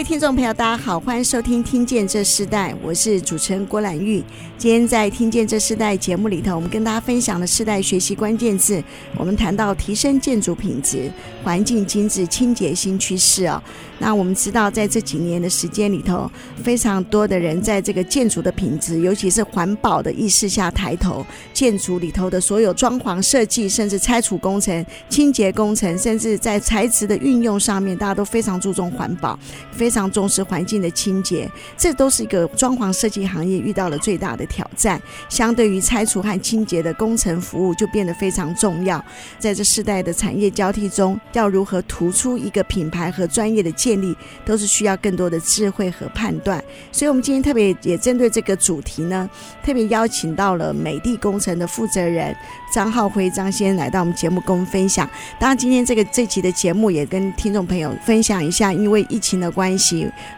位听众朋友，大家好，欢迎收听《听见这世代》，我是主持人郭兰玉。今天在《听见这世代》节目里头，我们跟大家分享的世代学习关键字，我们谈到提升建筑品质、环境精致、清洁新趋势哦。那我们知道，在这几年的时间里头，非常多的人在这个建筑的品质，尤其是环保的意识下抬头，建筑里头的所有装潢设计，甚至拆除工程、清洁工程，甚至在材质的运用上面，大家都非常注重环保。非非常重视环境的清洁，这都是一个装潢设计行业遇到了最大的挑战。相对于拆除和清洁的工程服务，就变得非常重要。在这世代的产业交替中，要如何突出一个品牌和专业的建立，都是需要更多的智慧和判断。所以，我们今天特别也针对这个主题呢，特别邀请到了美的工程的负责人张浩辉张先来到我们节目跟我们分享。当然，今天这个这期的节目也跟听众朋友分享一下，因为疫情的关系。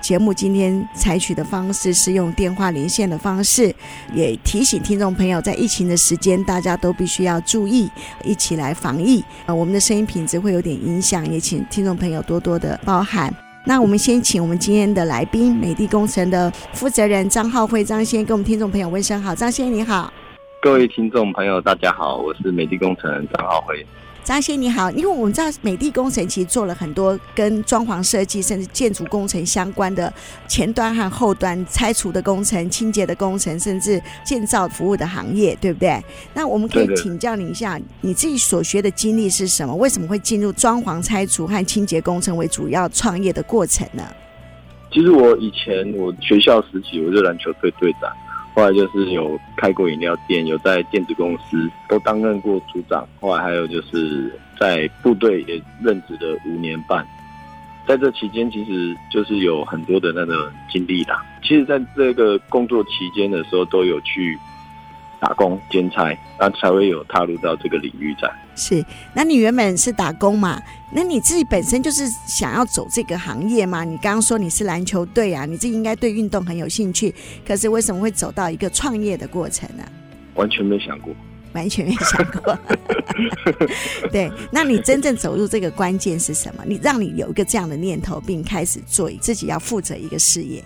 节目今天采取的方式是用电话连线的方式，也提醒听众朋友，在疫情的时间，大家都必须要注意，一起来防疫。呃，我们的声音品质会有点影响，也请听众朋友多多的包涵。那我们先请我们今天的来宾，美的工程的负责人张浩辉张先跟我们听众朋友问声好。张先你好，各位听众朋友大家好，我是美的工程张浩辉。张先你好，因为我们知道美的工程其实做了很多跟装潢设计甚至建筑工程相关的前端和后端拆除的工程、清洁的工程，甚至建造服务的行业，对不对？那我们可以请教你一下，你自己所学的经历是什么？为什么会进入装潢拆除和清洁工程为主要创业的过程呢？其实我以前我学校时期我是篮球队队长。后来就是有开过饮料店，有在电子公司都担任过组长。后来还有就是在部队也任职了五年半，在这期间其实就是有很多的那个经历啦。其实在这个工作期间的时候，都有去。打工兼差，那才会有踏入到这个领域在。是，那你原本是打工嘛？那你自己本身就是想要走这个行业嘛？你刚刚说你是篮球队啊，你自己应该对运动很有兴趣。可是为什么会走到一个创业的过程呢？完全没想过，完全没想过。对，那你真正走入这个关键是什么？你让你有一个这样的念头，并开始做自己要负责一个事业。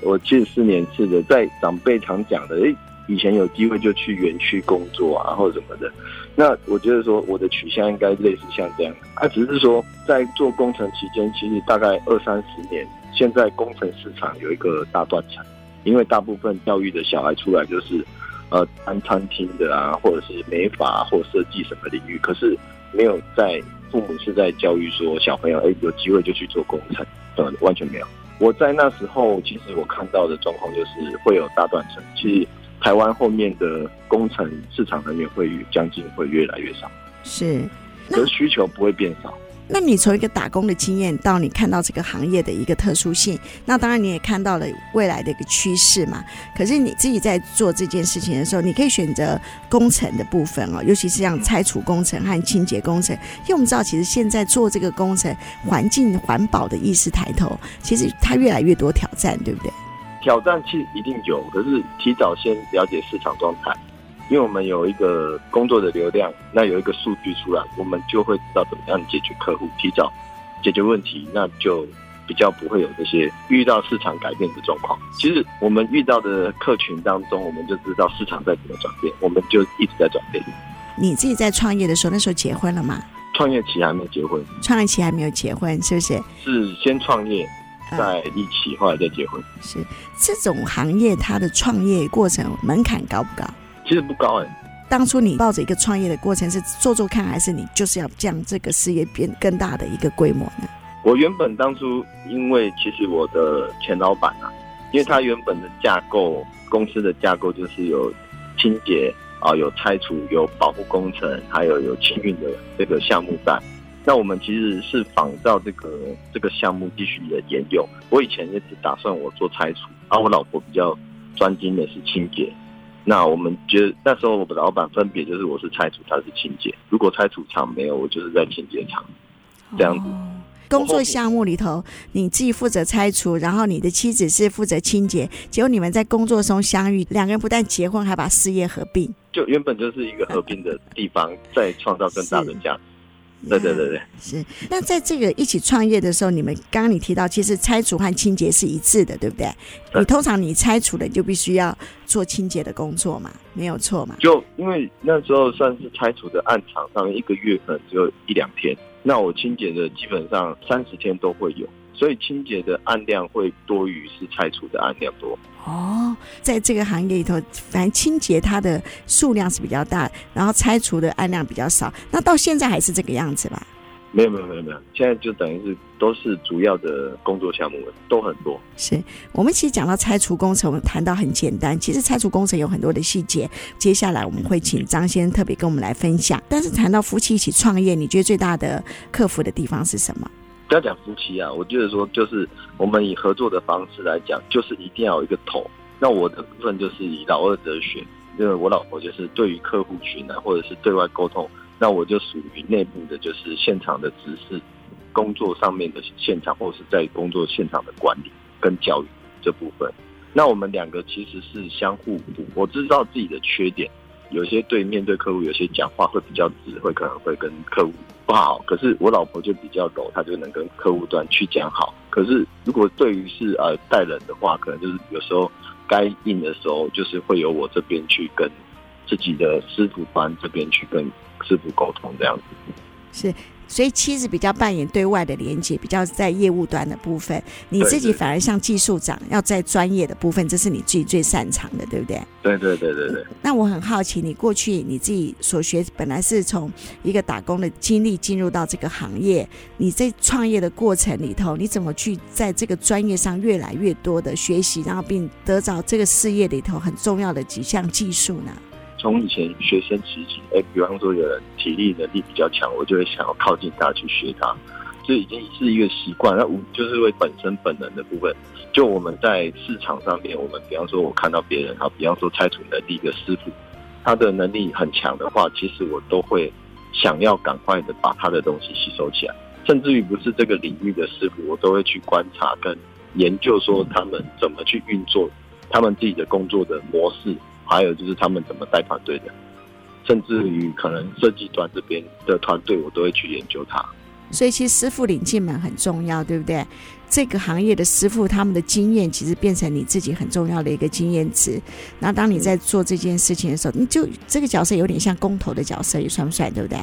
我近四年是的，在长辈常讲的，诶。以前有机会就去园区工作啊，或者什么的。那我觉得说我的取向应该类似像这样，啊，只是说在做工程期间，其实大概二三十年，现在工程市场有一个大断层，因为大部分教育的小孩出来就是，呃，当餐厅的啊，或者是美发或设计什么领域，可是没有在父母是在教育说小朋友，哎，有机会就去做工程，呃，完全没有。我在那时候，其实我看到的状况就是会有大断层，其实。台湾后面的工程市场人员会将近会越来越少，是，可是需求不会变少。那你从一个打工的经验到你看到这个行业的一个特殊性，那当然你也看到了未来的一个趋势嘛。可是你自己在做这件事情的时候，你可以选择工程的部分哦，尤其是像拆除工程和清洁工程，因为我们知道其实现在做这个工程，环境环保的意识抬头，其实它越来越多挑战，对不对？挑战其实一定有，可是提早先了解市场状态，因为我们有一个工作的流量，那有一个数据出来，我们就会知道怎么样解决客户，提早解决问题，那就比较不会有这些遇到市场改变的状况。其实我们遇到的客群当中，我们就知道市场在怎么转变，我们就一直在转变。你自己在创业的时候，那时候结婚了吗？创业期还没结婚，创业期还没有结婚，是不是？是先创业。在一起，后来再结婚。是这种行业，它的创业过程门槛高不高？其实不高哎。当初你抱着一个创业的过程是做做看，还是你就是要将这个事业变更大的一个规模呢？我原本当初，因为其实我的前老板啊，因为他原本的架构，公司的架构就是有清洁啊，有拆除，有保护工程，还有有清运的这个项目在。那我们其实是仿照这个这个项目继续的沿用。我以前也只打算我做拆除，而、啊、我老婆比较专精的是清洁。那我们觉得那时候我们老板分别就是我是拆除，他是清洁。如果拆除厂没有，我就是在清洁厂这样子。哦工作项目里头，你自己负责拆除，然后你的妻子是负责清洁。结果你们在工作中相遇，两个人不但结婚，还把事业合并。就原本就是一个合并的地方，再创造更大的价值。对对对对，是。那在这个一起创业的时候，你们刚刚你提到，其实拆除和清洁是一致的，对不对？你通常你拆除了，你就必须要做清洁的工作嘛，没有错嘛。就因为那时候算是拆除的案场上面，一个月可能只有一两天。那我清洁的基本上三十天都会有，所以清洁的案量会多于是拆除的案量多。哦，在这个行业里头，反正清洁它的数量是比较大，然后拆除的案量比较少。那到现在还是这个样子吧？没有没有没有没有，现在就等于是都是主要的工作项目都很多。是我们其实讲到拆除工程，我们谈到很简单，其实拆除工程有很多的细节。接下来我们会请张先生特别跟我们来分享。但是谈到夫妻一起创业，你觉得最大的克服的地方是什么？不要讲夫妻啊，我觉得说就是我们以合作的方式来讲，就是一定要有一个头。那我的部分就是以老二哲学，因为我老婆就是对于客户群啊，或者是对外沟通。那我就属于内部的，就是现场的指示，工作上面的现场，或者是在工作现场的管理跟教育这部分。那我们两个其实是相互补。我知道自己的缺点，有些对面对客户，有些讲话会比较直，会可能会跟客户不好。可是我老婆就比较柔，她就能跟客户端去讲好。可是如果对于是呃带人的话，可能就是有时候该硬的时候，就是会由我这边去跟自己的师傅班这边去跟。师傅沟通这样子是，所以妻子比较扮演对外的连接，比较在业务端的部分，你自己反而像技术长，要在专业的部分，这是你自己最擅长的，对不对？对对对对对。那我很好奇，你过去你自己所学，本来是从一个打工的经历进入到这个行业，你在创业的过程里头，你怎么去在这个专业上越来越多的学习，然后并得着这个事业里头很重要的几项技术呢？从以前学生时期，哎，比方说有人体力能力比较强，我就会想要靠近他去学他，这已经是一个习惯。那无就是为本身本能的部分。就我们在市场上面，我们比方说我看到别人，好，比方说拆除能力的师傅，他的能力很强的话，其实我都会想要赶快的把他的东西吸收起来。甚至于不是这个领域的师傅，我都会去观察跟研究，说他们怎么去运作他们自己的工作的模式。还有就是他们怎么带团队的，甚至于可能设计端这边的团队，我都会去研究它。所以其实师傅领进门很重要，对不对？这个行业的师傅他们的经验，其实变成你自己很重要的一个经验值。然后当你在做这件事情的时候，你就这个角色有点像工头的角色，也算不算，对不对？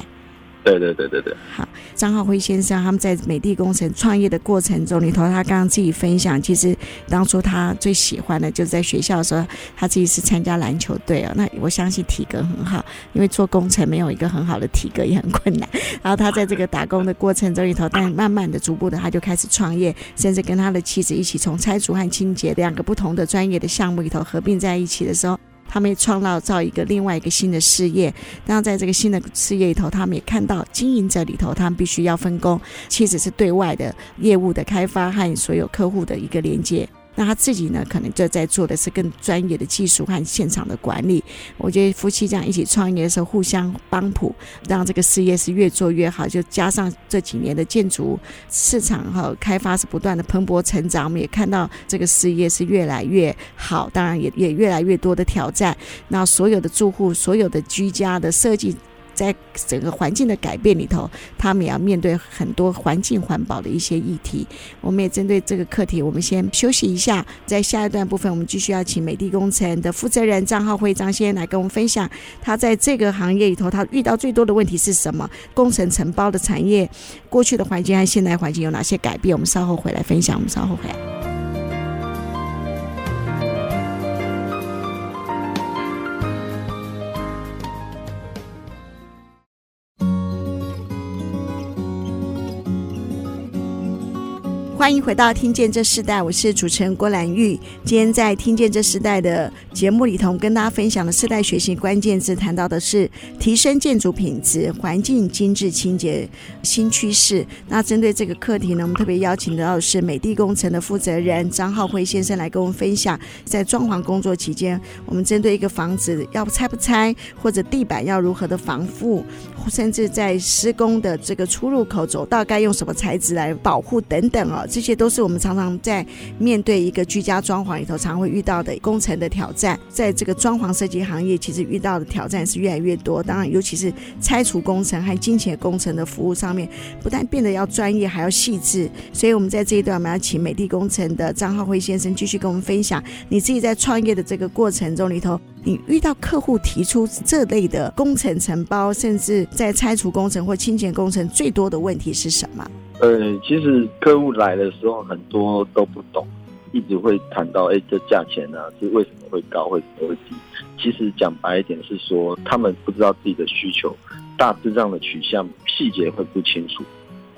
对对对对对，好，张浩辉先生他们在美的工程创业的过程中里头，他刚刚自己分享，其实当初他最喜欢的就是在学校的时候，他自己是参加篮球队哦。那我相信体格很好，因为做工程没有一个很好的体格也很困难。然后他在这个打工的过程中里头，但慢慢的、逐步的，他就开始创业，甚至跟他的妻子一起从拆除和清洁两个不同的专业的项目里头合并在一起的时候。他们创造造一个另外一个新的事业，然后在这个新的事业里头，他们也看到经营者里头，他们必须要分工，妻子是对外的业务的开发和所有客户的一个连接。那他自己呢，可能就在做的是更专业的技术和现场的管理。我觉得夫妻这样一起创业的时候，互相帮扶，让这个事业是越做越好。就加上这几年的建筑市场和开发是不断的蓬勃成长，我们也看到这个事业是越来越好。当然，也也越来越多的挑战。那所有的住户，所有的居家的设计。在整个环境的改变里头，他们也要面对很多环境环保的一些议题。我们也针对这个课题，我们先休息一下，在下一段部分，我们继续要请美的工程的负责人张浩辉张先生来跟我们分享，他在这个行业里头，他遇到最多的问题是什么？工程承包的产业，过去的环境和现在环境有哪些改变？我们稍后回来分享。我们稍后回来。欢迎回到《听见这世代》，我是主持人郭兰玉。今天在《听见这世代》的节目里头，跟大家分享的世代学习关键字，谈到的是提升建筑品质、环境精致清洁新趋势。那针对这个课题呢，我们特别邀请到的是美的工程的负责人张浩辉先生来跟我们分享，在装潢工作期间，我们针对一个房子要拆不拆，或者地板要如何的防护，甚至在施工的这个出入口走道该用什么材质来保护等等哦。这些都是我们常常在面对一个居家装潢里头常会遇到的工程的挑战。在这个装潢设计行业，其实遇到的挑战是越来越多。当然，尤其是拆除工程和金钱工程的服务上面，不但变得要专业，还要细致。所以，我们在这一段，我们要请美的工程的张浩辉先生继续跟我们分享，你自己在创业的这个过程中里头，你遇到客户提出这类的工程承包，甚至在拆除工程或清洁工程最多的问题是什么？呃，其实客户来的时候很多都不懂，一直会谈到，哎，这价钱呢、啊、是为什么会高，为什么会低？其实讲白一点是说，他们不知道自己的需求，大致上的取向，细节会不清楚。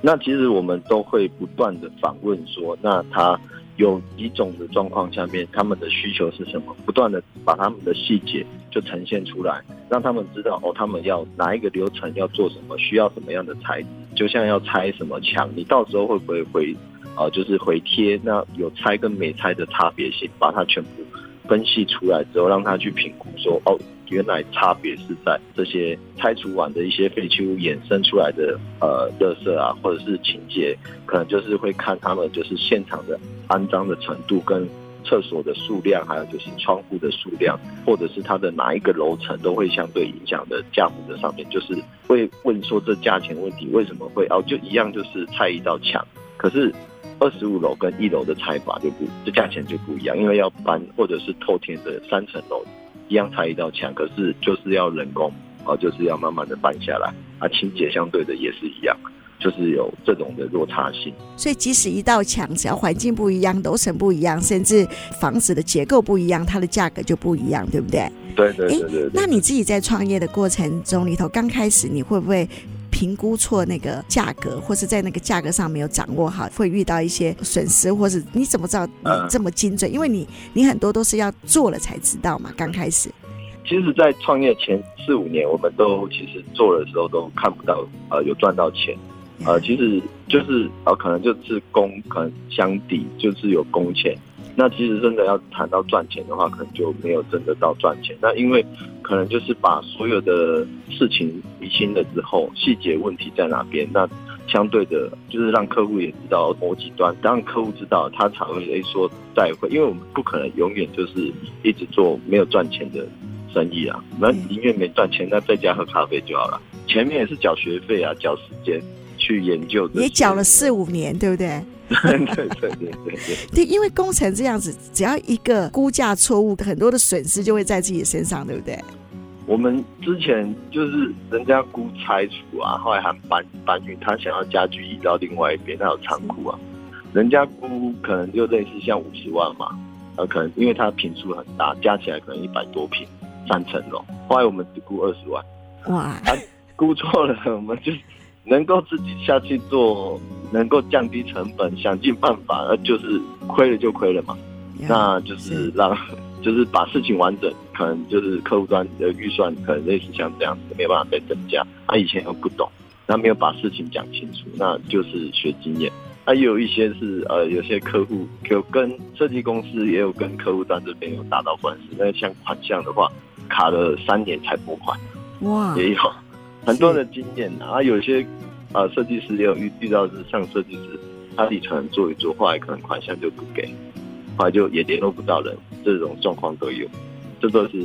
那其实我们都会不断的访问说，那他有几种的状况下面，他们的需求是什么？不断的把他们的细节就呈现出来，让他们知道哦，他们要哪一个流程要做什么，需要什么样的材质。就像要拆什么墙，你到时候会不会回，呃，就是回贴？那有拆跟没拆的差别性，把它全部分析出来之后，让他去评估说，哦，原来差别是在这些拆除完的一些废弃物衍生出来的呃垃圾啊，或者是清洁，可能就是会看他们就是现场的肮脏的程度跟。厕所的数量，还有就是窗户的数量，或者是它的哪一个楼层，都会相对影响的价目的上面，就是会问说这价钱问题为什么会哦，就一样就是拆一道墙，可是二十五楼跟一楼的拆法就不，这价钱就不一样，因为要搬或者是透天的三层楼一样拆一道墙，可是就是要人工哦，就是要慢慢的搬下来，啊，清洁相对的也是一样。就是有这种的落差性，所以即使一道墙，只要环境不一样、楼层不一样，甚至房子的结构不一样，它的价格就不一样，对不对？对对对对，对。那你自己在创业的过程中里头，刚开始你会不会评估错那个价格，或是在那个价格上没有掌握好，会遇到一些损失，或是你怎么知道你这么精准？嗯、因为你你很多都是要做了才知道嘛，刚开始。其实，在创业前四五年，我们都其实做的时候都看不到呃有赚到钱。呃，其实就是呃，可能就是工可能相抵，就是有工钱。那其实真的要谈到赚钱的话，可能就没有真的到赚钱。那因为可能就是把所有的事情理清了之后，细节问题在哪边，那相对的，就是让客户也知道某几端。当客户知道，他才会说再会，因为我们不可能永远就是一直做没有赚钱的生意啊。那宁愿没赚钱，那在家喝咖啡就好了。前面也是缴学费啊，缴时间。去研究，也缴了四五年，对不对？对对对对对，对，因为工程这样子，只要一个估价错误，很多的损失就会在自己身上，对不对？我们之前就是人家估拆除啊，后来还搬搬运，他想要家具移到另外一边，他有仓库啊，人家估可能就类似像五十万嘛，呃，可能因为他坪数很大，加起来可能一百多坪，三层楼，后来我们只估二十万，哇，啊，估错了，我们就。能够自己下去做，能够降低成本，想尽办法，那就是亏了就亏了嘛。Yeah, 那就是让，是 就是把事情完整，可能就是客户端的预算，可能类似像这样子，没有办法再增加。他以前又不懂，他没有把事情讲清楚，那就是学经验。他也有一些是呃，有些客户有跟设计公司，也有跟客户端这边有打到官司。那像款项的话，卡了三年才拨款，哇，也有。很多的经验啊，有些啊设计师也有遇遇到是像设计师，他自己可能做一做，后来可能款项就不给，后来就也联络不到人，这种状况都有，这都是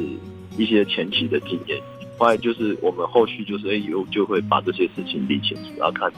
一些前期的经验。后来就是我们后续就是哎有就会把这些事情理清楚，然后看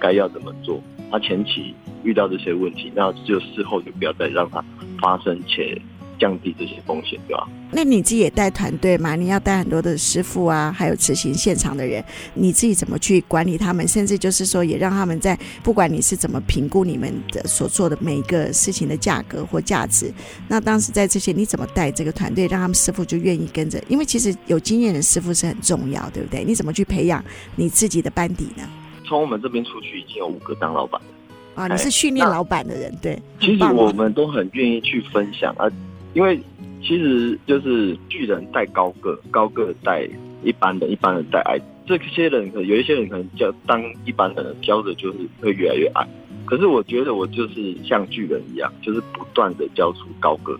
该要怎么做。他前期遇到这些问题，那就事后就不要再让它发生且。降低这些风险，对吧？那你自己也带团队嘛？你要带很多的师傅啊，还有执行现场的人，你自己怎么去管理他们？甚至就是说，也让他们在不管你是怎么评估你们的所做的每一个事情的价格或价值，那当时在这些你怎么带这个团队，让他们师傅就愿意跟着？因为其实有经验的师傅是很重要，对不对？你怎么去培养你自己的班底呢？从我们这边出去已经有五个当老板了。啊，你是训练老板的人，对。其实我们都很愿意去分享啊，因为其实就是巨人带高个，高个带一般的，一般人带矮。这些人可有一些人可能教当一般的人教的就是会越来越矮。可是我觉得我就是像巨人一样，就是不断的教出高个，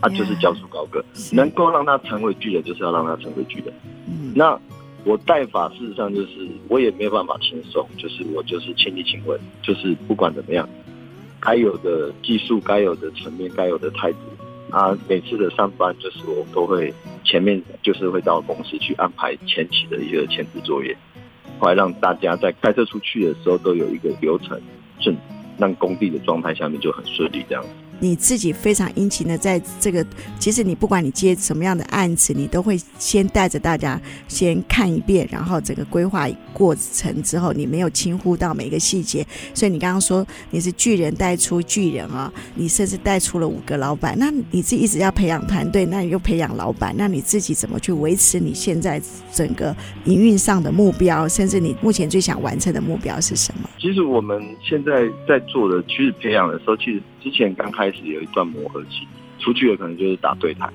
啊，就是教出高个，能够让他成为巨人，就是要让他成为巨人。嗯，那。我带法事实上就是我也没有办法轻松，就是我就是亲力亲为，就是不管怎么样，该有的技术、该有的层面、该有的态度啊，每次的上班就是我都会前面就是会到公司去安排前期的一个前置作业，后来让大家在开车出去的时候都有一个流程顺，让工地的状态下面就很顺利这样子。你自己非常殷勤的在这个，其实你不管你接什么样的案子，你都会先带着大家先看一遍，然后整个规划过程之后，你没有轻忽到每一个细节。所以你刚刚说你是巨人带出巨人啊，你甚至带出了五个老板。那你自己一直要培养团队，那你又培养老板，那你自己怎么去维持你现在整个营运上的目标，甚至你目前最想完成的目标是什么？其实我们现在在做的，其实培养的时候，其实之前刚开始有一段磨合期，出去了可能就是打对台，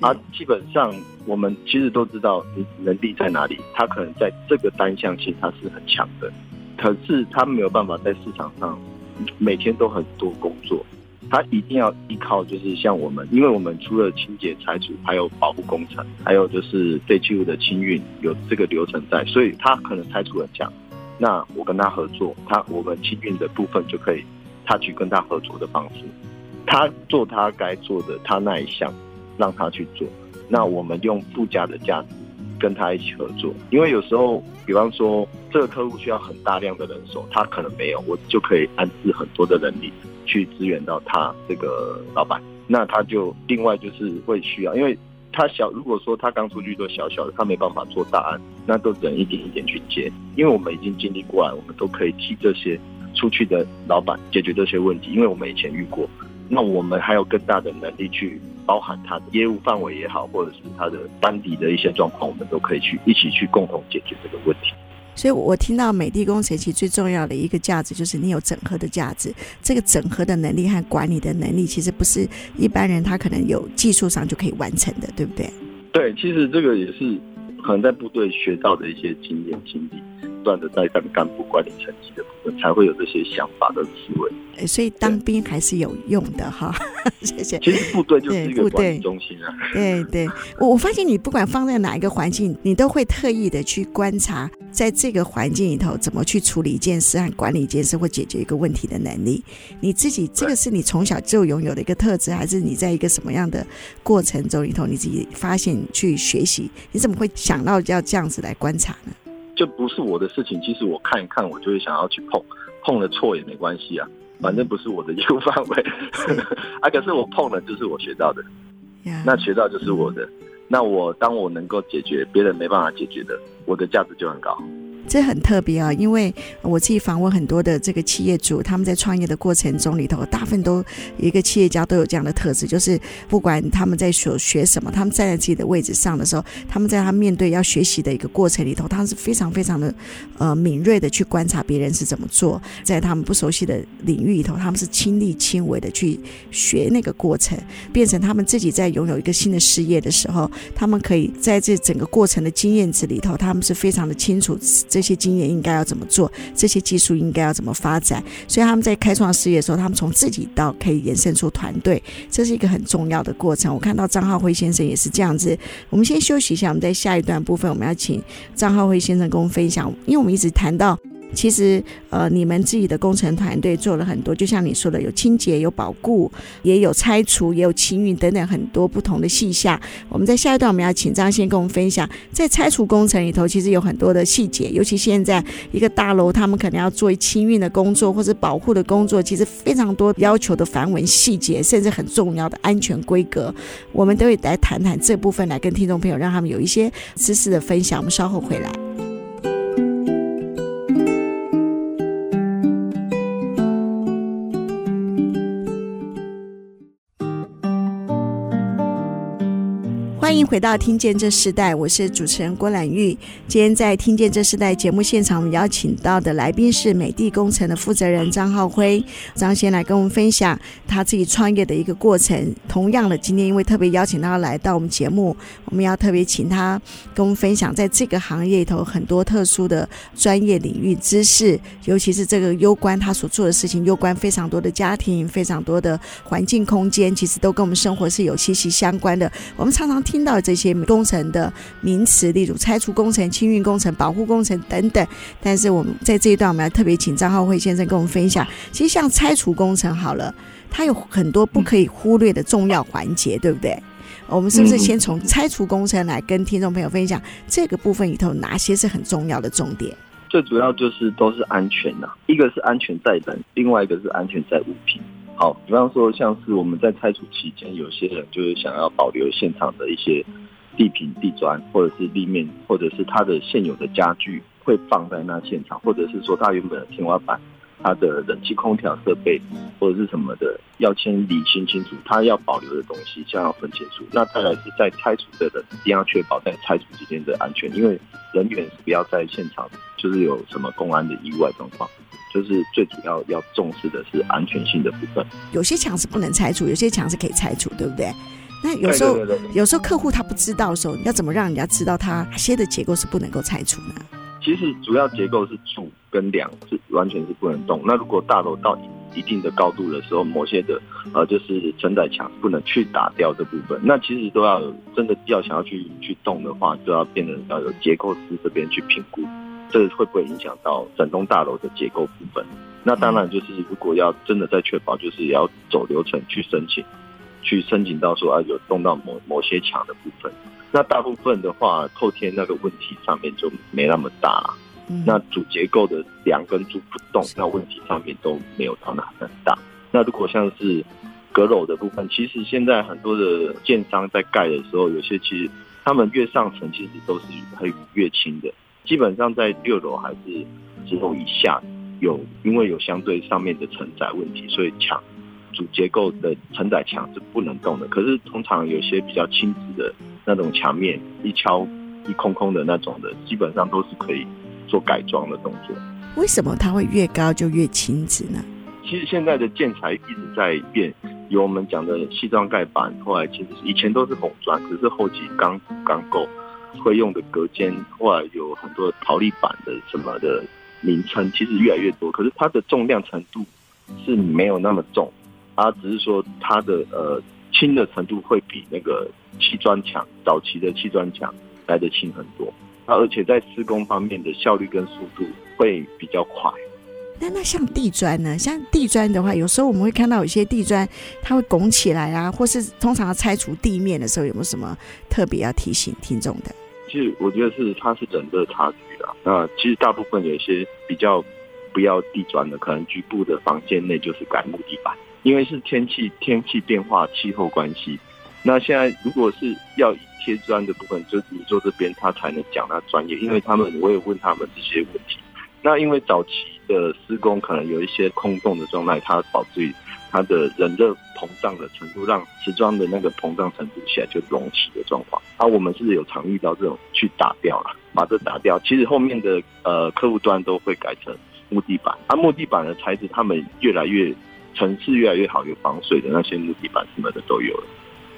啊，基本上我们其实都知道你能力在哪里，他可能在这个单项性他是很强的，可是他没有办法在市场上每天都很多工作，他一定要依靠就是像我们，因为我们除了清洁拆除，还有保护工程，还有就是废弃物的清运，有这个流程在，所以他可能拆除很强。那我跟他合作，他我们清运的部分就可以，他去跟他合作的方式，他做他该做的，他那一项让他去做，那我们用附加的价值跟他一起合作，因为有时候，比方说这个客户需要很大量的人手，他可能没有，我就可以安置很多的人力去支援到他这个老板，那他就另外就是会需要，因为。他小，如果说他刚出去做小小的，他没办法做大案，那都只能一点一点去接。因为我们已经经历过来，我们都可以替这些出去的老板解决这些问题，因为我们以前遇过。那我们还有更大的能力去包含他的业务范围也好，或者是他的班底的一些状况，我们都可以去一起去共同解决这个问题。所以，我听到美的工程其实最重要的一个价值，就是你有整合的价值。这个整合的能力和管理的能力，其实不是一般人他可能有技术上就可以完成的，对不对？对，其实这个也是可能在部队学到的一些经验经历，不断的在当干部管理层级的部分，才会有这些想法的思维。所以当兵还是有用的哈，谢谢。其实部队就是一个管理中心啊。对对，我我发现你不管放在哪一个环境，你都会特意的去观察，在这个环境里头怎么去处理一件事和管理一件事或解决一个问题的能力。你自己这个是你从小就拥有的一个特质，还是你在一个什么样的过程中里头你自己发现去学习？你怎么会想到要这样子来观察呢？这不是我的事情，其实我看一看，我就会想要去碰，碰了错也没关系啊。反正不是我的业务 范围，啊，可是我碰了就是我学到的.那学到就是我的，那我当我能够解决别人没办法解决的，我的价值就很高。这很特别啊，因为我自己访问很多的这个企业主，他们在创业的过程中里头，大部分都一个企业家都有这样的特质，就是不管他们在所学什么，他们站在自己的位置上的时候，他们在他面对要学习的一个过程里头，他们是非常非常的呃敏锐的去观察别人是怎么做，在他们不熟悉的领域里头，他们是亲力亲为的去学那个过程，变成他们自己在拥有一个新的事业的时候，他们可以在这整个过程的经验值里头，他们是非常的清楚。这些经验应该要怎么做？这些技术应该要怎么发展？所以他们在开创事业的时候，他们从自己到可以延伸出团队，这是一个很重要的过程。我看到张浩辉先生也是这样子。我们先休息一下，我们在下一段部分，我们要请张浩辉先生跟我们分享，因为我们一直谈到。其实，呃，你们自己的工程团队做了很多，就像你说的，有清洁、有保固，也有拆除，也有清运等等很多不同的细项。我们在下一段我们要请张先跟我们分享，在拆除工程里头，其实有很多的细节，尤其现在一个大楼，他们可能要做清运的工作或者保护的工作，其实非常多要求的繁文细节，甚至很重要的安全规格，我们都会来谈谈这部分，来跟听众朋友让他们有一些知识的分享。我们稍后回来。欢迎回到《听见这时代》，我是主持人郭兰玉。今天在《听见这时代》节目现场，我们邀请到的来宾是美的工程的负责人张浩辉。张先来跟我们分享他自己创业的一个过程。同样的，今天因为特别邀请他来到我们节目，我们要特别请他跟我们分享在这个行业里头很多特殊的专业领域知识，尤其是这个攸关他所做的事情，攸关非常多的家庭，非常多的环境空间，其实都跟我们生活是有息息相关的。我们常常听。听到这些工程的名词，例如拆除工程、清运工程、保护工程等等。但是我们在这一段，我们要特别请张浩辉先生跟我们分享。其实像拆除工程好了，它有很多不可以忽略的重要环节，对不对？我们是不是先从拆除工程来跟听众朋友分享这个部分里头哪些是很重要的重点？最主要就是都是安全呐、啊，一个是安全在人，另外一个是安全在物品。好，比方说像是我们在拆除期间，有些人就是想要保留现场的一些地坪、地砖，或者是立面，或者是他的现有的家具会放在那现场，或者是说他原本的天花板、他的冷气空调设备或者是什么的，要先理清清楚他要保留的东西，先要分清楚。那再来是在拆除的人一定要确保在拆除之间的安全，因为人员是不要在现场，就是有什么公安的意外状况。就是最主要要重视的是安全性的部分。有些墙是不能拆除，有些墙是可以拆除，对不对？那有时候，对对对对，有时候客户他不知道的时候，你要怎么让人家知道他哪些的结构是不能够拆除呢？其实主要结构是柱跟梁是完全是不能动。那如果大楼到一定的高度的时候，某些的呃就是承载墙不能去打掉这部分。那其实都要真的要想要去去动的话，就要变成要有结构师这边去评估。这会不会影响到整栋大楼的结构部分？那当然就是，如果要真的在确保，就是也要走流程去申请，去申请到说啊有动到某某些墙的部分。那大部分的话，后天那个问题上面就没那么大。那主结构的梁跟柱不动，那问题上面都没有到那很大。那如果像是阁楼的部分，其实现在很多的建商在盖的时候，有些其实他们越上层其实都是会越轻的。基本上在六楼还是之后以下有，因为有相对上面的承载问题，所以墙主结构的承载墙是不能动的。可是通常有些比较轻质的那种墙面，一敲一空空的那种的，基本上都是可以做改装的动作。为什么它会越高就越轻质呢？其实现在的建材一直在变，有我们讲的细砖盖板，后来其实以前都是红砖，可是后期钢钢构。会用的隔间，或有很多陶粒板的什么的名称，其实越来越多。可是它的重量程度是没有那么重，它只是说它的呃轻的程度会比那个砌砖墙早期的砌砖墙来得轻很多。那而且在施工方面的效率跟速度会比较快。那那像地砖呢？像地砖的话，有时候我们会看到有些地砖它会拱起来啊，或是通常要拆除地面的时候，有没有什么特别要提醒听众的？其实我觉得是它是整个差距啦。那其实大部分有一些比较不要地砖的，可能局部的房间内就是改木地板，因为是天气天气变化、气候关系。那现在如果是要贴砖的部分，就是你做这边他才能讲他专业，因为他们我也问他们这些问题。那因为早期的施工可能有一些空洞的状态，它导致于它的冷热膨胀的程度，让瓷砖的那个膨胀程度起来就隆起的状况。啊，我们是有常遇到这种去打掉了，把这打掉。其实后面的呃客户端都会改成木地板，啊木地板的材质他们越来越层次越来越好，有防水的那些木地板什么的都有了。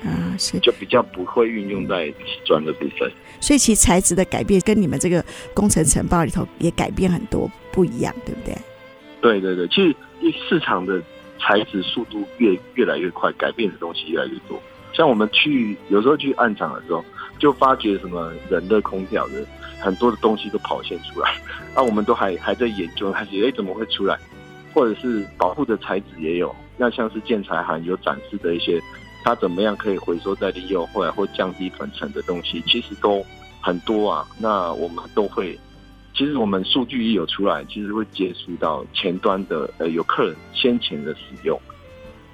啊，是就比较不会运用在瓷砖的部分。所以其实材质的改变跟你们这个工程承包里头也改变很多，不一样，对不对？对对对，其实市场的材质速度越越来越快，改变的东西越来越多。像我们去有时候去案场的时候，就发觉什么人的空调的很多的东西都跑现出来，那、我们都还还在研究，还觉得哎怎么会出来？或者是保护的材质也有，那像是建材行有展示的一些。它怎么样可以回收再利用，或者或降低粉尘的东西，其实都很多啊。那我们都会，其实我们数据一有出来，其实会接触到前端的呃有客人先前的使用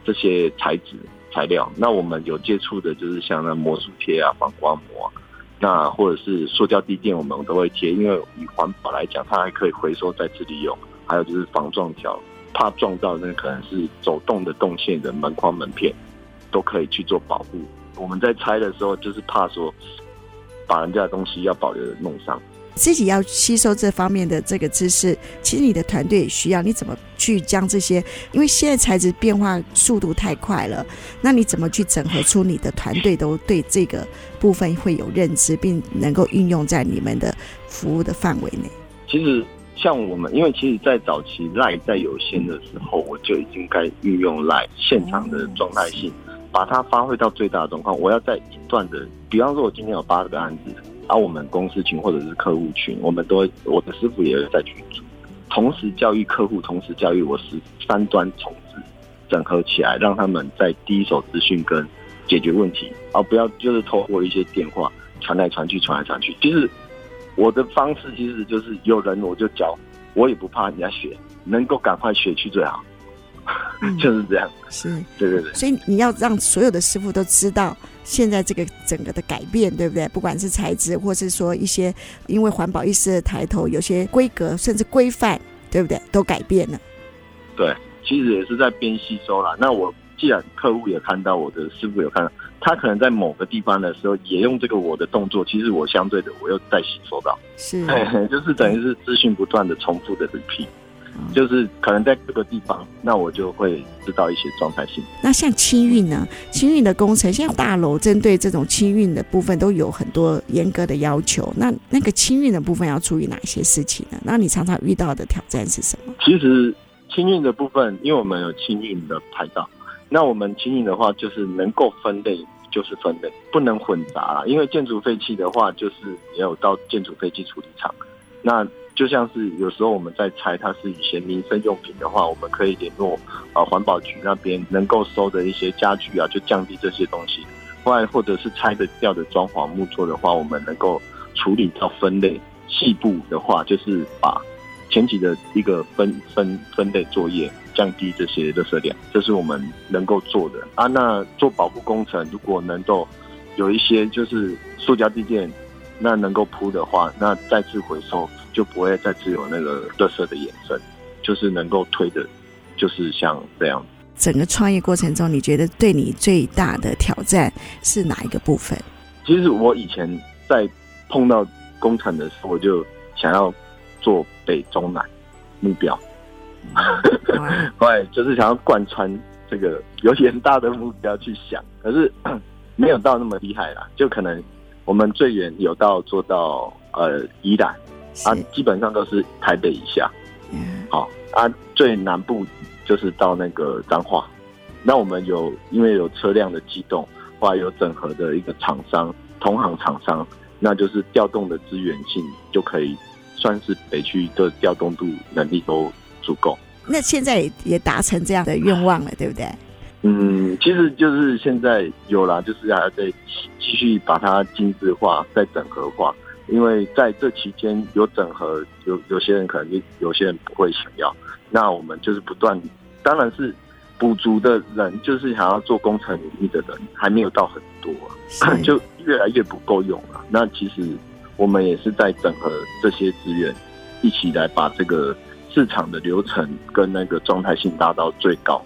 这些材质材料。那我们有接触的就是像那魔术贴啊、防刮膜，那或者是塑胶地垫，我们都会贴，因为以环保来讲，它还可以回收再次利用。还有就是防撞条，怕撞到那可能是走动的动线的门框门片。都可以去做保护，我们在拆的时候，就是怕说把人家的东西要保留的弄伤。自己要吸收这方面的这个知识，其实你的团队也需要。你怎么去将这些？因为现在材质变化速度太快了，那你怎么去整合出你的团队都对这个部分会有认知，并能够运用在你们的服务的范围内？其实像我们，因为其实，在早期赖在有限的时候，我就已经该运用赖现场的状态性，把它发挥到最大的状况。我要在一段的，比方说，我今天有八个案子。而、啊、我们公司群或者是客户群，我们都会我的师傅也有在群组，同时教育客户，同时教育我是三端重置整合起来，让他们在第一手资讯跟解决问题，而不要就是透过一些电话传来传去，传来传去。其实我的方式其实就是有人我就教，我也不怕人家学，能够赶快学去最好。就是这样，是，对对对。所以你要让所有的师傅都知道现在这个整个的改变，对不对？不管是材质，或是说一些因为环保意识的抬头，有些规格甚至规范，对不对？都改变了。对，其实也是在边吸收啦。那我既然客户也看到，我的师傅有看到，他可能在某个地方的时候也用这个我的动作，其实我相对的我又在吸收到，是，就是等于是资讯不断的重复的 repeat。就是可能在各个地方，那我就会知道一些状态性。那像清运呢？清运的工程，现在大楼针对这种清运的部分都有很多严格的要求。那那个清运的部分要注意哪些事情呢？那你常常遇到的挑战是什么？其实清运的部分，因为我们有清运的牌照，那我们清运的话，就是能够分类就是分类，不能混杂了。因为建筑废弃的话，就是也有到建筑废弃处理厂，那。就像是有时候我们在拆，它是一些民生用品的话，我们可以联络啊环保局那边能够收的一些家具啊，就降低这些东西。或或者是拆得掉的装潢木作的话，我们能够处理到分类。细部的话，就是把前期的一个分分分类作业，降低这些垃圾量，这是我们能够做的啊。那做保护工程，如果能够有一些就是塑胶地垫，那能够铺的话，那再次回收。就不会再只有那个垃圾的眼神，就是能够推的，就是像这样。整个创业过程中，你觉得对你最大的挑战是哪一个部分？其实我以前在碰到工厂的时候，我就想要做北中南目标，对，就是想要贯穿这个有点大的目标去想，可是没有到那么厉害啦，就可能我们最远有到做到呃宜兰。啊，基本上都是台北以下，嗯，好啊，最南部就是到那个彰化。那我们有因为有车辆的机动，或者有整合的一个厂商，同行厂商，那就是调动的资源性就可以算是北区的调动度能力都足够。那现在也达成这样的愿望了，对不对？嗯，其实就是现在有啦，就是还要再继续把它精致化，再整合化。因为在这期间有整合，有有些人可能有些人不会想要，那我们就是不断，当然是补足的人，就是想要做工程领域的人还没有到很多，啊。就越来越不够用了。那其实我们也是在整合这些资源，一起来把这个市场的流程跟那个状态性达到最高，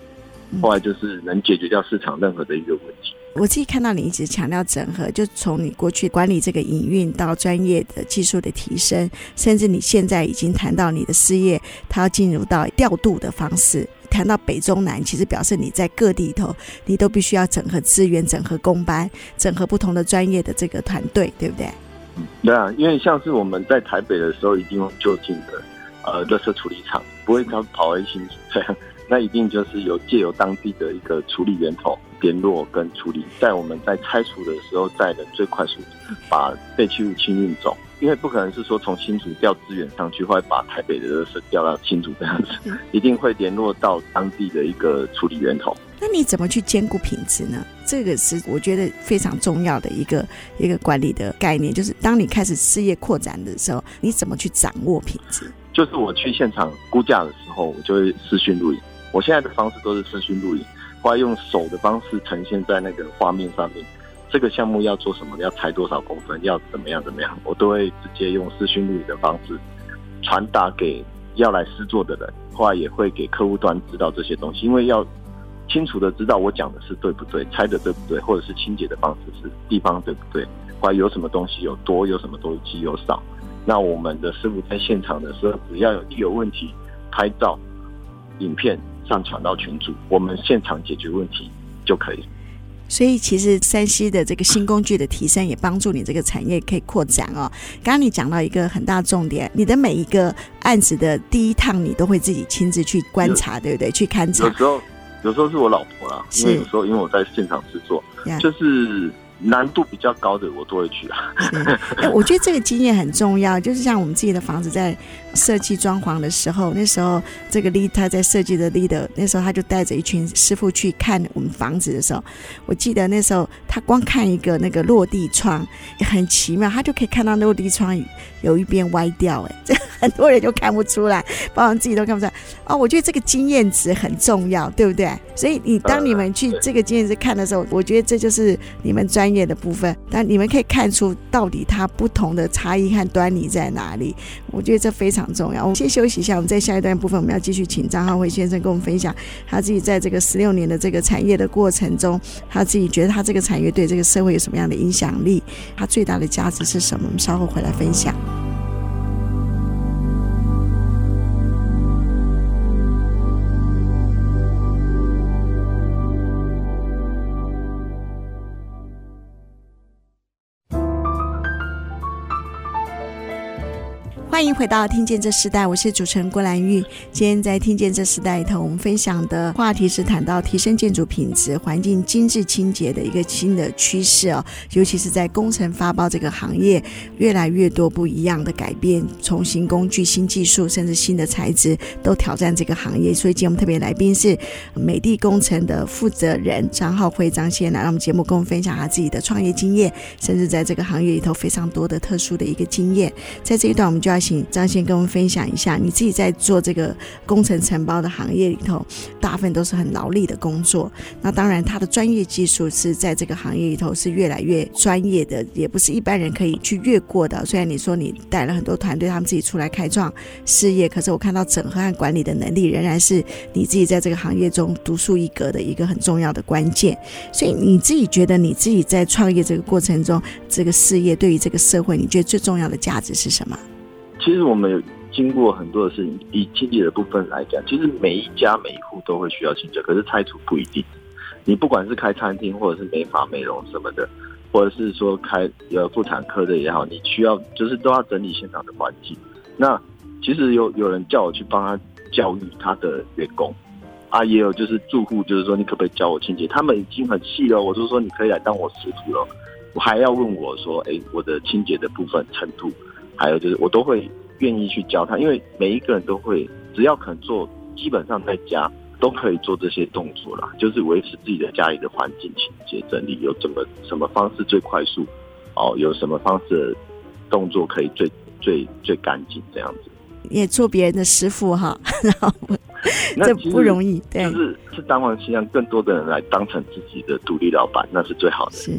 后来就是能解决掉市场任何的一个问题。我自己看到你一直强调整合，就从你过去管理这个营运到专业的技术的提升，甚至你现在已经谈到你的事业，它要进入到调度的方式。谈到北中南，其实表示你在各地头，你都必须要整合资源、整合工班、整合不同的专业的这个团队，对不对？嗯，对啊，因为像是我们在台北的时候，一定用就近的呃，垃圾处理厂，不会他跑回新竹。那一定就是有借由当地的一个处理源头联络跟处理，在我们在拆除的时候，在能最快速把废弃物清运走，因为不可能是说从新竹调资源上去，会把台北的垃圾调到新竹这样子，一定会联络到当地的一个处理源头。那你怎么去兼顾品质呢？这个是我觉得非常重要的一个一个管理的概念，就是当你开始事业扩展的时候，你怎么去掌握品质？就是我去现场估价的时候，我就会视讯录影。我现在的方式都是视讯录影，或用手的方式呈现在那个画面上面。这个项目要做什么，要裁多少公分，要怎么样怎么样，我都会直接用视讯录的方式传达给要来施作的人，或也会给客户端知道这些东西。因为要清楚的知道我讲的是对不对，拆的对不对，或者是清洁的方式是地方对不对，或有什么东西有多，有什么东西有少。那我们的师傅在现场的时候，只要有一有问题，拍照、影片上传到群组，我们现场解决问题就可以。所以，其实山西的这个新工具的提升，也帮助你这个产业可以扩展哦。刚刚你讲到一个很大重点，你的每一个案子的第一趟，你都会自己亲自去观察，对不对？去勘察。有时候，有时候是我老婆啦，因为有时候因为我在现场制作，就是。难度比较高的，我都会去啊。哎，我觉得这个经验很重要。就是像我们自己的房子在设计装潢的时候，那时候这个 lead 他在设计的 leader，那时候他就带着一群师傅去看我们房子的时候，我记得那时候他光看一个那个落地窗，很奇妙，他就可以看到落地窗有一边歪掉，哎，这 很多人就看不出来，包括自己都看不出来。哦，我觉得这个经验值很重要，对不对？所以你当你们去这个经验值看的时候，我觉得这就是你们专。专业的部分，但你们可以看出到底它不同的差异和端倪在哪里？我觉得这非常重要。我们先休息一下，我们在下一段部分，我们要继续请张浩辉先生跟我们分享他自己在这个十六年的这个产业的过程中，他自己觉得他这个产业对这个社会有什么样的影响力？他最大的价值是什么？我们稍后回来分享。欢迎回到《听见这时代》，我是主持人郭兰玉。今天在《听见这时代》里头，我们分享的话题是谈到提升建筑品质、环境精致清洁的一个新的趋势哦。尤其是在工程发包这个行业，越来越多不一样的改变，从新工具、新技术，甚至新的材质，都挑战这个行业。所以今天我们特别来宾是美的工程的负责人张浩辉张先生来让我们节目，跟我们分享他自己的创业经验，甚至在这个行业里头非常多的特殊的一个经验。在这一段，我们就要。请张先跟我们分享一下，你自己在做这个工程承包的行业里头，大部分都是很劳力的工作。那当然，他的专业技术是在这个行业里头是越来越专业的，也不是一般人可以去越过的。虽然你说你带了很多团队，他们自己出来开创事业，可是我看到整合和管理的能力仍然是你自己在这个行业中独树一格的一个很重要的关键。所以你自己觉得你自己在创业这个过程中，这个事业对于这个社会，你觉得最重要的价值是什么？其实我们有经过很多的事情，以清洁的部分来讲，其实每一家每一户都会需要清洁，可是拆除不一定。你不管是开餐厅，或者是美发美容什么的，或者是说开呃妇产科的也好，你需要就是都要整理现场的环境。那其实有有人叫我去帮他教育他的员工，啊，也有就是住户，就是说你可不可以教我清洁？他们已经很细了，我就说你可以来当我师傅了。我还要问我说，哎，我的清洁的部分程度。还有就是，我都会愿意去教他，因为每一个人都会，只要肯做，基本上在家都可以做这些动作啦，就是维持自己的家里的环境清洁整理，有怎么什么方式最快速，哦，有什么方式动作可以最最最干净这样子。也做别人的师傅哈，然后这不容易，对，就是是当然希望更多的人来当成自己的独立老板，那是最好的。是，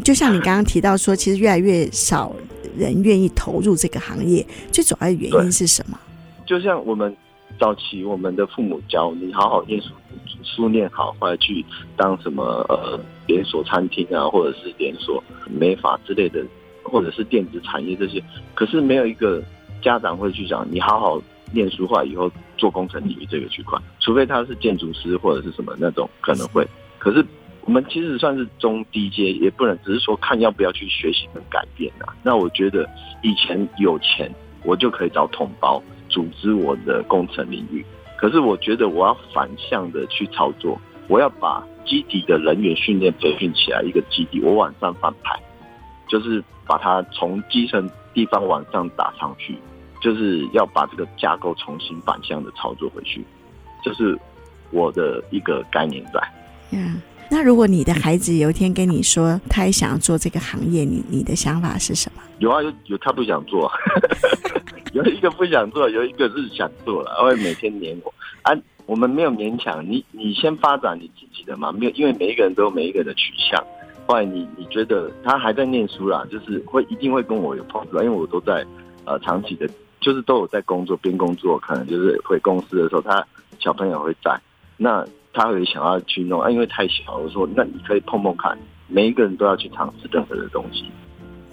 就像你刚刚提到说，其实越来越少。人愿意投入这个行业，最主要的原因是什么？就像我们早期我们的父母教你好好念书，书念好，或者去当什么呃连锁餐厅啊，或者是连锁美发之类的，或者是电子产业这些。可是没有一个家长会去讲你好好念书，话以后做工程领域这个区块，除非他是建筑师或者是什么那种可能会。可是。我们其实算是中低阶，也不能只是说看要不要去学习跟改变啊。那我觉得以前有钱，我就可以找同胞组织我的工程领域。可是我觉得我要反向的去操作，我要把基底的人员训练培训起来一个基地，我往上翻牌，就是把它从基层地方往上打上去，就是要把这个架构重新反向的操作回去，就是我的一个概念在。嗯。那如果你的孩子有一天跟你说，他也想要做这个行业，你你的想法是什么？有啊，有有他不想做，有一个不想做，有一个是想做了，会每天黏我。啊，我们没有勉强你，你先发展你自己的嘛，没有，因为每一个人都有每一个人的取向。后来你你觉得他还在念书啦，就是会一定会跟我有碰撞，因为我都在呃长期的，就是都有在工作，边工作可能就是回公司的时候，他小朋友会在那。他会想要去弄啊，因为太小。我说那你可以碰碰看，每一个人都要去尝试任何的东西。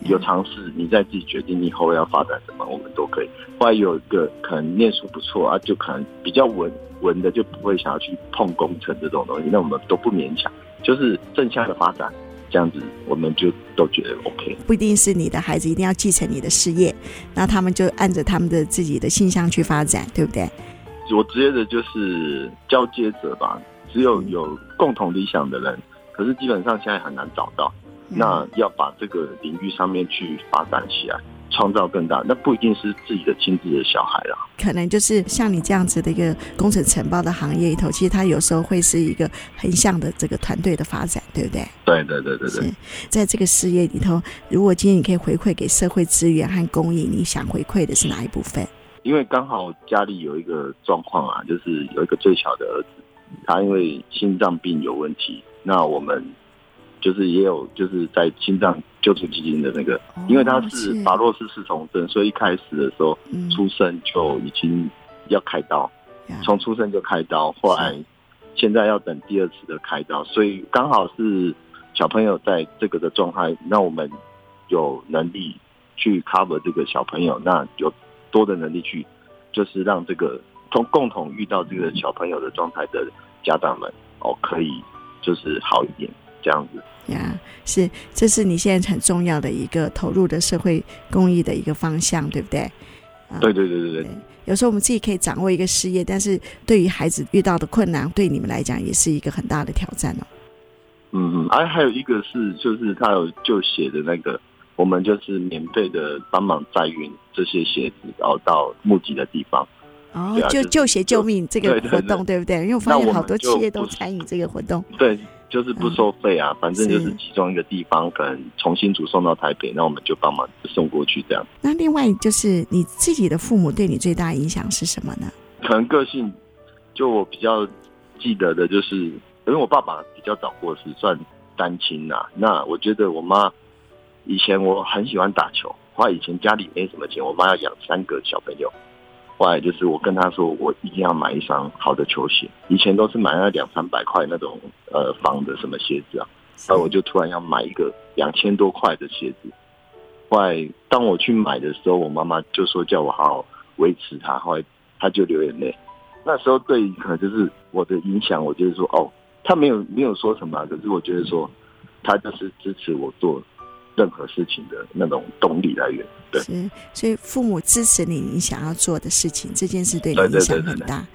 有尝试，你再自己决定你以后要发展什么，我们都可以。后来有一个可能念书不错啊，就可能比较稳稳的，就不会想要去碰工程这种东西。那我们都不勉强，就是正向的发展，这样子我们就都觉得 OK。不一定是你的孩子一定要继承你的事业，那他们就按着他们的自己的性向去发展，对不对？我职业的就是交接者吧，只有有共同理想的人，可是基本上现在很难找到。那要把这个领域上面去发展起来，创造更大。那不一定是自己的亲自的小孩啦，可能就是像你这样子的一个工程承包的行业里头，其实它有时候会是一个横向的这个团队的发展，对不对？对对对对对。在这个事业里头，如果今天你可以回馈给社会资源和公益，你想回馈的是哪一部分？因为刚好家里有一个状况啊，就是有一个最小的儿子，他因为心脏病有问题，那我们。就是也有，就是在心脏救助基金的那个，因为他是法洛斯四重症，所以一开始的时候出生就已经要开刀，从出生就开刀，后来现在要等第二次的开刀，所以刚好是小朋友在这个的状态，那我们有能力去 cover 这个小朋友，那有多的能力去，就是让这个从共同遇到这个小朋友的状态的家长们哦，可以就是好一点。这样子呀，是，这是你现在很重要的一个投入的社会公益的一个方向，对不对？对对对对对。有时候我们自己可以掌握一个事业，但是对于孩子遇到的困难，对你们来讲也是一个很大的挑战哦。嗯嗯，而、啊、还有一个是，就是他有就写的那个，我们就是免费的帮忙载运这些鞋子，然后到目的的地方。哦，就就鞋救命这个活动，对，对，对，对不对？因为我发现好多企业都参与这个活动。对。就是不收费啊，反正就是其中一个地方，可能从新竹送到台北，那我们就帮忙送过去这样。那另外就是你自己的父母对你最大影响是什么呢？可能个性，就我比较记得的就是，因为我爸爸比较早过世，算单亲呐。那我觉得我妈以前我很喜欢打球，后来以前家里没什么钱，我妈要养三个小朋友。后来就是我跟他说，我一定要买一双好的球鞋。以前都是买那两三百块那种呃仿的什么鞋子啊，然后我就突然要买一个两千多块的鞋子。后来当我去买的时候，我妈妈就说叫我好好维持它。后来他就流眼泪。那时候对可能就是我的影响，我就是说哦，他没有没有说什么，可是我觉得说他就是支持我做任何事情的那种动力来源，对，是，所以父母支持你你想要做的事情，这件事对你影响很大。对对对对对。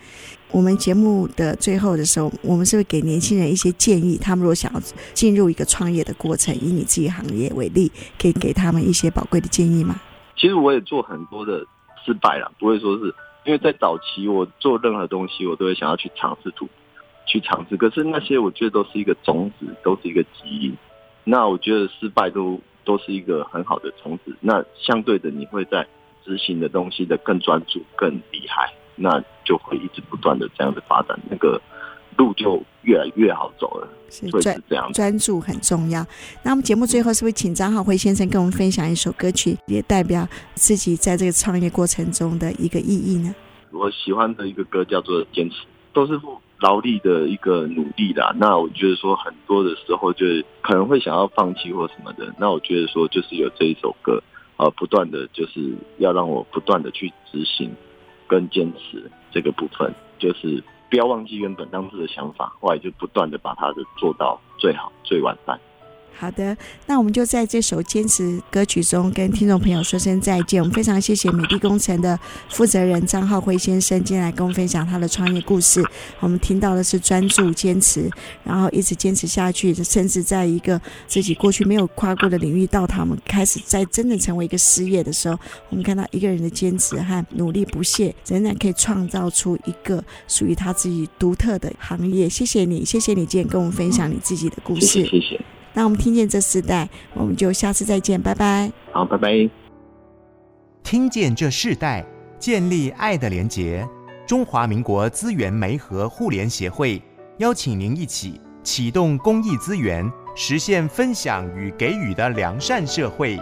我们节目的最后的时候，我们是不是给年轻人一些建议？他们如果想要进入一个创业的过程，以你自己行业为例，可以给他们一些宝贵的建议吗？其实我也做很多的失败了，不会说是因为在早期我做任何东西，我都会想要去尝试图，去尝试。可是那些我觉得都是一个种子，都是一个基因。那我觉得失败都都是一个很好的种子。那相对的，你会在执行的东西的更专注、更厉害，那就会一直不断的这样子发展，那个路就越来越好走了。是这样，专注很重要。那我们节目最后是不是请张浩辉先生跟我们分享一首歌曲，也代表自己在这个创业过程中的一个意义呢？我喜欢的一个歌叫做《坚持》，都是不。劳力的一个努力啦，那我觉得说很多的时候就可能会想要放弃或什么的，那我觉得说就是有这一首歌，呃，不断的就是要让我不断的去执行跟坚持这个部分，就是不要忘记原本当初的想法，后来就不断的把它的做到最好最完善。好的，那我们就在这首坚持歌曲中跟听众朋友说声再见。我们非常谢谢美的工程的负责人张浩辉先生今天来跟我们分享他的创业故事。我们听到的是专注、坚持，然后一直坚持下去，甚至在一个自己过去没有跨过的领域，到他们开始在真正成为一个事业的时候，我们看到一个人的坚持和努力不懈，仍然可以创造出一个属于他自己独特的行业。谢谢你，谢谢你今天跟我们分享你自己的故事。谢谢。那我们听见这世代，我们就下次再见，拜拜。好，拜拜。听见这世代，建立爱的连结。中华民国资源媒和互联协会邀请您一起启动公益资源，实现分享与给予的良善社会。